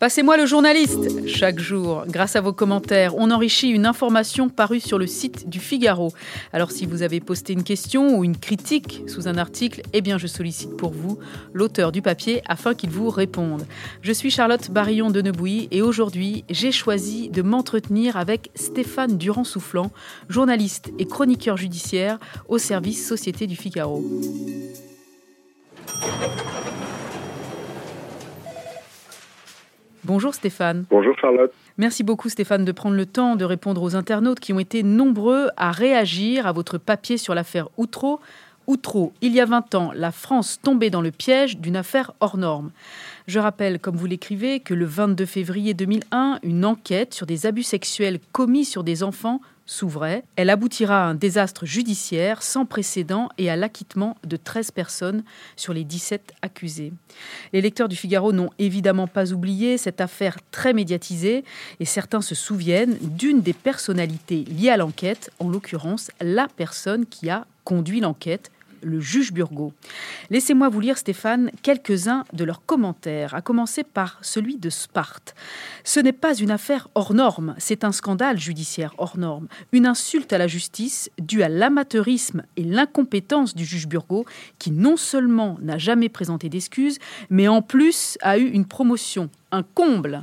Passez-moi le journaliste Chaque jour, grâce à vos commentaires, on enrichit une information parue sur le site du Figaro. Alors si vous avez posté une question ou une critique sous un article, eh bien je sollicite pour vous l'auteur du papier afin qu'il vous réponde. Je suis Charlotte Barillon de et aujourd'hui j'ai choisi de m'entretenir avec Stéphane Durand-Soufflant, journaliste et chroniqueur judiciaire au service Société du Figaro. Bonjour Stéphane. Bonjour Charlotte. Merci beaucoup Stéphane de prendre le temps de répondre aux internautes qui ont été nombreux à réagir à votre papier sur l'affaire Outreau. Outreau, il y a 20 ans, la France tombait dans le piège d'une affaire hors norme. Je rappelle, comme vous l'écrivez, que le 22 février 2001, une enquête sur des abus sexuels commis sur des enfants s'ouvrait. Elle aboutira à un désastre judiciaire sans précédent et à l'acquittement de 13 personnes sur les 17 accusés. Les lecteurs du Figaro n'ont évidemment pas oublié cette affaire très médiatisée et certains se souviennent d'une des personnalités liées à l'enquête, en l'occurrence la personne qui a conduit l'enquête, le juge Burgot. Laissez-moi vous lire, Stéphane, quelques-uns de leurs commentaires, à commencer par celui de Sparte. Ce n'est pas une affaire hors norme, c'est un scandale judiciaire hors norme, une insulte à la justice due à l'amateurisme et l'incompétence du juge Burgot, qui non seulement n'a jamais présenté d'excuses, mais en plus a eu une promotion, un comble.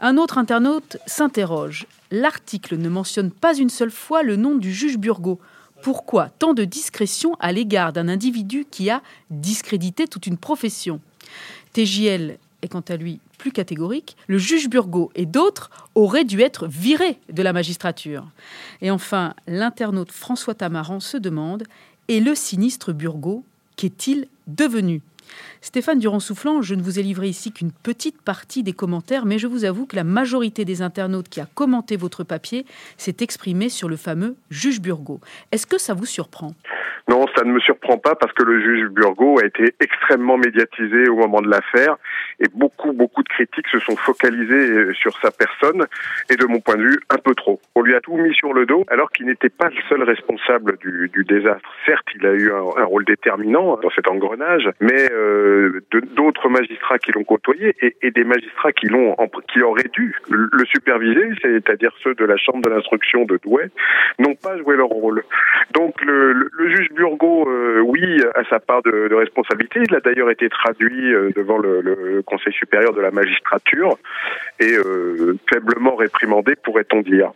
Un autre internaute s'interroge. L'article ne mentionne pas une seule fois le nom du juge Burgot. Pourquoi tant de discrétion à l'égard d'un individu qui a discrédité toute une profession? TJL est quant à lui plus catégorique, le juge Burgot et d'autres auraient dû être virés de la magistrature. Et enfin, l'internaute François Tamaran se demande Et le sinistre Burgot, qu'est-il devenu? Stéphane Durand-Soufflant, je ne vous ai livré ici qu'une petite partie des commentaires, mais je vous avoue que la majorité des internautes qui a commenté votre papier s'est exprimée sur le fameux juge Burgot. Est-ce que ça vous surprend? Non, ça ne me surprend pas parce que le juge Burgot a été extrêmement médiatisé au moment de l'affaire et beaucoup, beaucoup de critiques se sont focalisées euh, sur sa personne et de mon point de vue, un peu trop. On lui a tout mis sur le dos alors qu'il n'était pas le seul responsable du, du, désastre. Certes, il a eu un, rôle déterminant dans cet engrenage, mais euh, d'autres magistrats qui l'ont côtoyé et, et, des magistrats qui l'ont qui auraient dû le superviser, c'est-à-dire ceux de la chambre de l'instruction de Douai, n'ont pas joué leur rôle. Donc le, le juge Burgot, euh, oui, a sa part de, responsabilité. Il a d'ailleurs été traduit euh, devant le, le, Conseil supérieur de la magistrature et euh, faiblement réprimandé, pourrait-on dire.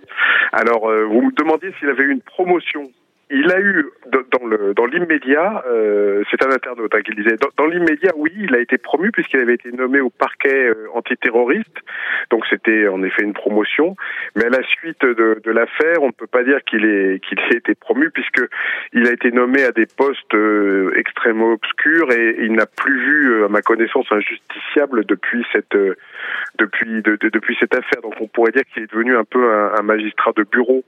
Alors, euh, vous me demandiez s'il avait eu une promotion il a eu dans le dans l'immédiat, euh, c'est un internaute hein, qui disait, dans, l'immédiat, oui, il a été promu puisqu'il avait été nommé au parquet euh, antiterroriste, donc c'était en effet une promotion. Mais à la suite de, de l'affaire, on ne peut pas dire qu'il ait qu'il ait été promu puisque il a été nommé à des postes euh, extrêmement obscurs et il n'a plus vu, euh, à ma connaissance, un justiciable depuis cette euh, depuis de, de, depuis cette affaire. Donc on pourrait dire qu'il est devenu un peu un, un magistrat de bureau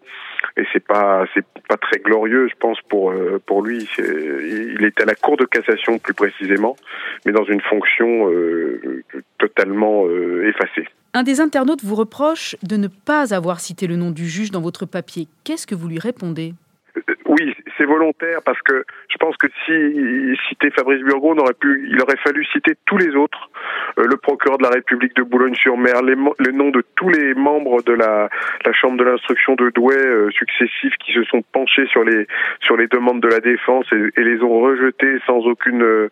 et c'est pas c'est pas très glorieux, je pense pour euh, pour lui. Il est à la Cour de cassation plus précisément, mais dans une fonction euh, totalement euh, effacée. Un des internautes vous reproche de ne pas avoir cité le nom du juge dans votre papier. Qu'est-ce que vous lui répondez? C'est volontaire parce que je pense que si citer Fabrice Burgot, on aurait pu, il aurait fallu citer tous les autres, euh, le procureur de la République de Boulogne-sur-Mer, les, les, noms de tous les membres de la, la chambre de l'instruction de Douai euh, successifs qui se sont penchés sur les sur les demandes de la défense et, les ont rejetés sans aucune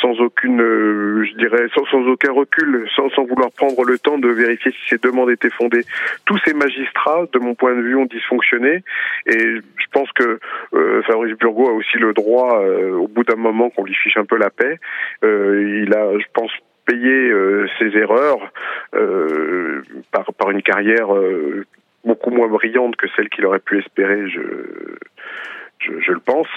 sans aucune euh, je dirais sans, sans aucun recul, sans, sans vouloir prendre le temps de vérifier si ces demandes étaient fondées. Tous ces magistrats, de mon point de vue, ont dysfonctionné et je pense que euh, Fabrice Burgot a aussi le droit, euh, au bout d'un moment, qu'on lui fiche un peu la paix. Euh, il a, je pense, payé euh, ses erreurs par, une carrière beaucoup moins brillante que celle qu'il aurait pu espérer. Je, le pense.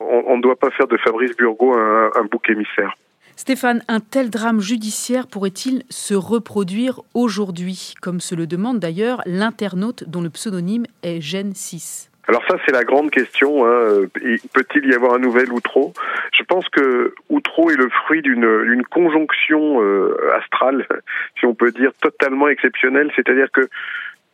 On ne doit pas faire de Fabrice Burgot un, bouc émissaire. Stéphane, un tel drame judiciaire pourrait-il se reproduire aujourd'hui, comme se le demande d'ailleurs l'internaute dont le pseudonyme est Gen 6 alors ça, c'est la grande question. Hein. Peut-il y avoir un nouvel Outreau Je pense que Outreau est le fruit d'une conjonction euh, astrale, si on peut dire, totalement exceptionnelle. C'est-à-dire que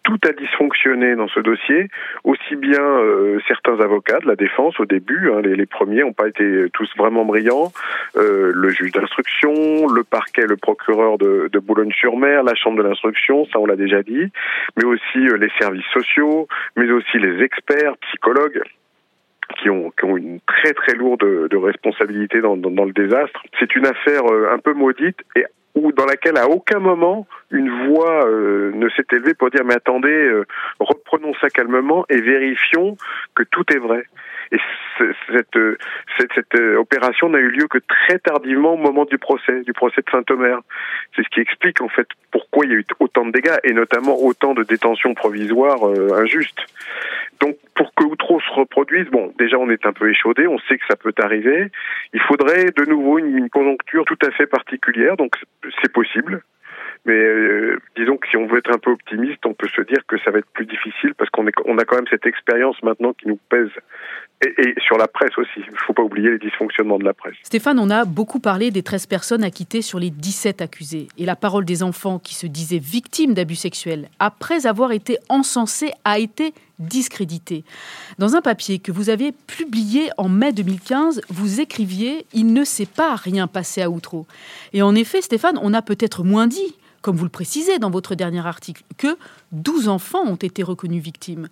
tout a dysfonctionné dans ce dossier, aussi bien euh, certains avocats de la défense au début, hein, les, premiers n'ont pas été tous vraiment brillants, euh, le juge d'instruction, le parquet, le procureur de, Boulogne-sur-Mer, la chambre de l'instruction, ça on l'a déjà dit, mais aussi euh, les services sociaux, mais aussi les experts, psychologues. Qui ont, une très très lourde de responsabilité dans le désastre. C'est une affaire un peu maudite et ou dans laquelle à aucun moment une voix euh, ne s'est élevée pour dire mais attendez, euh, reprenons ça calmement et vérifions que tout est vrai. Et cette, cette, cette euh, opération n'a eu lieu que très tardivement au moment du procès, du procès de Saint-Omer. C'est ce qui explique en fait pourquoi il y a eu autant de dégâts et notamment autant de détentions provisoires injustes. Donc pour que Outreau se reproduise, bon, déjà on est un peu échaudé, on sait que ça peut arriver. Il faudrait de nouveau une, une conjoncture tout à fait particulière, donc c'est possible. Mais euh, disons que si on veut être un peu optimiste, on peut se dire que ça va être plus difficile parce qu'on on a quand même cette expérience maintenant qui nous pèse. Et, sur la presse aussi. Il ne faut pas oublier les dysfonctionnements de la presse. Stéphane, on a beaucoup parlé des 13 personnes acquittées sur les 17 accusés. Et la parole des enfants qui se disaient victimes d'abus sexuels, après avoir été encensés, a été discréditée. Dans un papier que vous avez publié en mai 2015, vous écriviez Il ne s'est pas rien passé à Outreau. Et en effet, Stéphane, on a peut-être moins dit comme vous le précisez dans votre dernier article, que 12 enfants ont été reconnus victimes.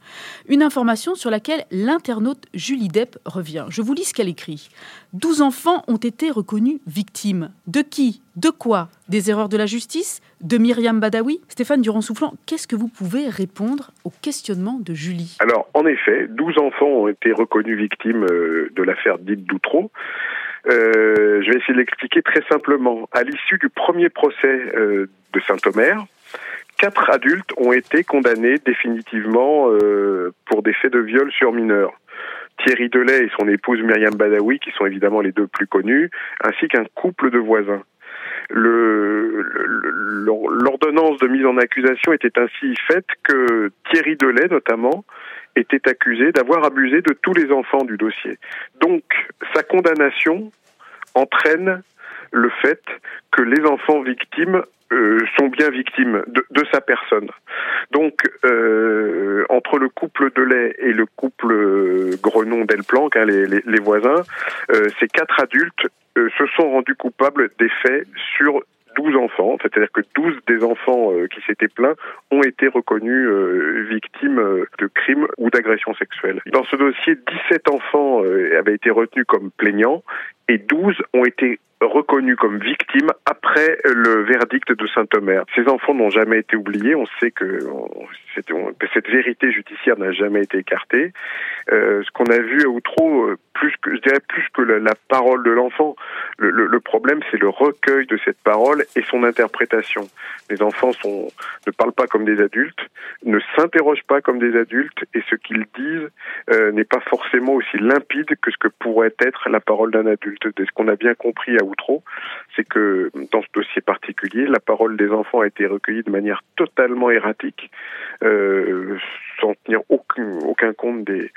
Une information sur laquelle l'internaute Julie Depp revient. Je vous lis ce qu'elle écrit. 12 enfants ont été reconnus victimes. De qui? De quoi? Des erreurs de la justice? De Myriam Badawi? Stéphane Durand-Soufflant, qu'est-ce que vous pouvez répondre au questionnement de Julie Alors, en effet, 12 enfants ont été reconnus victimes euh, de l'affaire dite d'Outreau. Euh, je vais essayer de l'expliquer très simplement. À l'issue du premier procès euh, de Saint-Omer, quatre adultes ont été condamnés définitivement euh, pour des faits de viol sur mineurs. Thierry Delay et son épouse Myriam Badawi, qui sont évidemment les deux plus connus, ainsi qu'un couple de voisins. L'ordonnance de mise en accusation était ainsi faite que Thierry Delay, notamment, était accusé d'avoir abusé de tous les enfants du dossier. Donc, sa condamnation entraîne le fait que les enfants victimes euh, sont bien victimes de, de sa personne. Donc, euh, entre le couple de lait et le couple Grenon-Delplanque, hein, les, voisins, euh, ces quatre adultes euh, se sont rendus coupables des faits sur 12 enfants, c'est-à-dire que 12 des enfants euh, qui s'étaient plaints ont été reconnus euh, victimes euh, de crimes ou d'agressions sexuelles. Dans ce dossier, 17 enfants avaient été retenus comme plaignants et 12 ont été reconnus comme victimes après le verdict de Saint-Omer. Ces enfants n'ont jamais été oubliés. On sait que cette vérité judiciaire n'a jamais été écartée. Euh, ce qu'on a vu à Outreau, euh, plus que, je dirais plus que la, parole de l'enfant, le, problème c'est le recueil de cette parole et son interprétation. Les enfants ne parlent pas comme des adultes, ne s'interrogent pas comme des adultes et ce qu'ils disent euh, n'est pas forcément aussi limpide que ce que pourrait être la parole d'un adulte. ce qu'on a bien compris à Outreau, c'est que dans ce dossier particulier, la parole des enfants a été recueillie de manière totalement erratique, euh, sans tenir aucun compte des,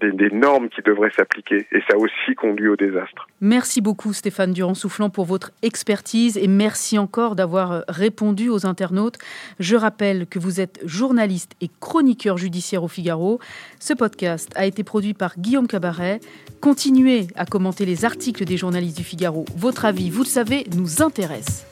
des, normes qui devraient s'appliquer. Et ça aussi conduit au désastre. Merci beaucoup Stéphane Durand-Soufflant pour votre expertise et merci encore d'avoir euh, répondu aux internautes. Je rappelle que vous êtes journaliste et chroniqueur judiciaire au Figaro. Ce podcast a été produit par Guillaume Cabaret. Continuez à commenter les articles des journalistes du Figaro. Votre avis, vous le savez, nous intéresse.